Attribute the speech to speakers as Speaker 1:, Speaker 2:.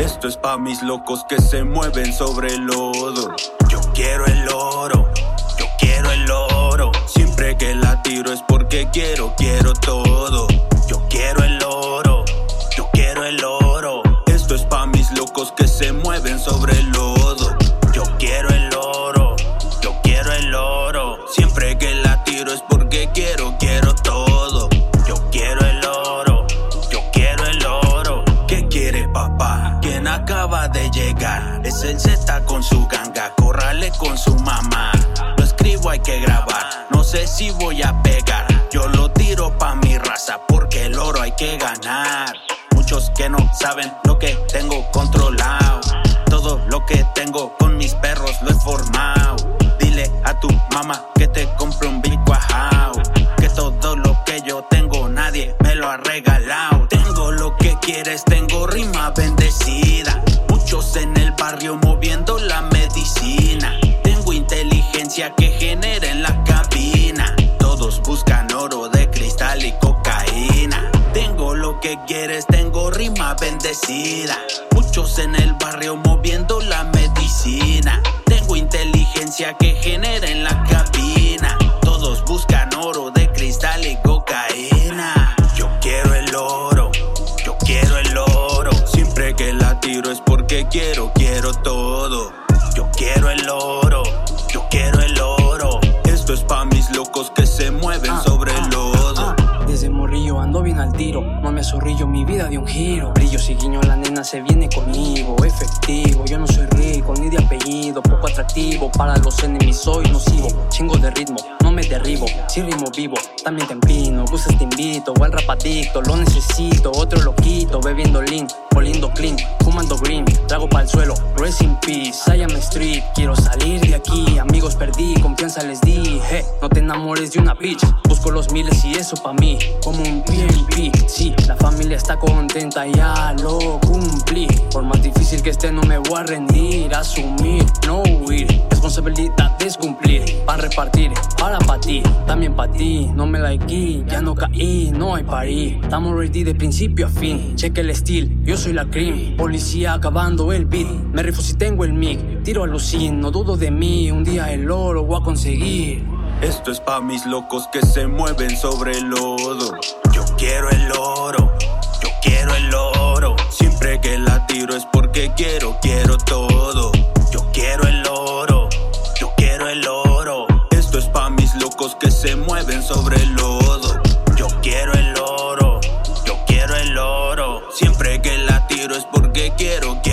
Speaker 1: Esto es pa' mis locos que se mueven sobre el lodo. Yo quiero el oro, yo quiero el oro. Siempre que la tiro es porque quiero, quiero todo. Yo quiero el oro, yo quiero el oro. Esto es pa' mis locos que se mueven sobre el es el Z con su ganga, corrale con su mamá. Lo escribo, hay que grabar. No sé si voy a pegar. Yo lo tiro pa' mi raza porque el oro hay que ganar. Muchos que no saben lo que tengo controlado. Todo lo que tengo con mis perros lo he formado. Dile a tu mamá que te compre un Big Wahao. Que todo lo que yo tengo nadie me lo ha regalado. Tengo lo que quieres, tengo rima bendecida. Barrio moviendo la medicina. Tengo inteligencia que genera en la cabina. Todos buscan oro de cristal y cocaína. Tengo lo que quieres, tengo rima bendecida. Muchos en el barrio moviendo la medicina. Tengo inteligencia que genera en la cabina. Todos buscan oro de cristal y cocaína. Yo quiero el oro, yo quiero el oro. Siempre que la tiro es porque quiero, quiero todo. Yo quiero el oro, yo quiero el oro. Esto es pa' mis locos que se mueven sobre el lodo.
Speaker 2: Desde morrillo ando bien al tiro, no me zorrillo, mi vida de un giro. Brillo si guiño, la nena se viene conmigo. Efectivo, yo no soy rico, ni de apellido, poco atractivo. Para los enemigos soy nocivo, chingo de ritmo, no me derribo. Si rimo vivo, también te empino. Gustas te invito, al rapadicto, lo necesito. Otro loquito, bebiendo lean, oliendo clean, fumando green. Trago para el suelo, rest in peace. I am street, quiero salir de aquí. Amigos perdí, confianza les di. No te enamores de una bitch, busco los miles y eso pa' mí. Como un PMP, sí, la familia está contenta, ya lo cumplí. Por más difícil que esté, no me voy a rendir. Asumir, no huir. Responsabilidad es cumplir. Para repartir, para pa' ti, también pa' ti. No me aquí, ya no caí, no hay parí. Estamos ready de principio a fin. Cheque el estilo, yo soy la cream. Policía acabando el beat. Me rifo si tengo el mic. Tiro a lucín, no dudo de mí. Un día el oro voy a conseguir.
Speaker 1: Esto es pa' mis locos que se mueven sobre el lodo. Yo quiero el oro, yo quiero el oro. Siempre que la tiro es porque quiero, quiero todo. que se mueven sobre el lodo. Yo quiero el oro, yo quiero el oro. Siempre que la tiro es porque quiero, quiero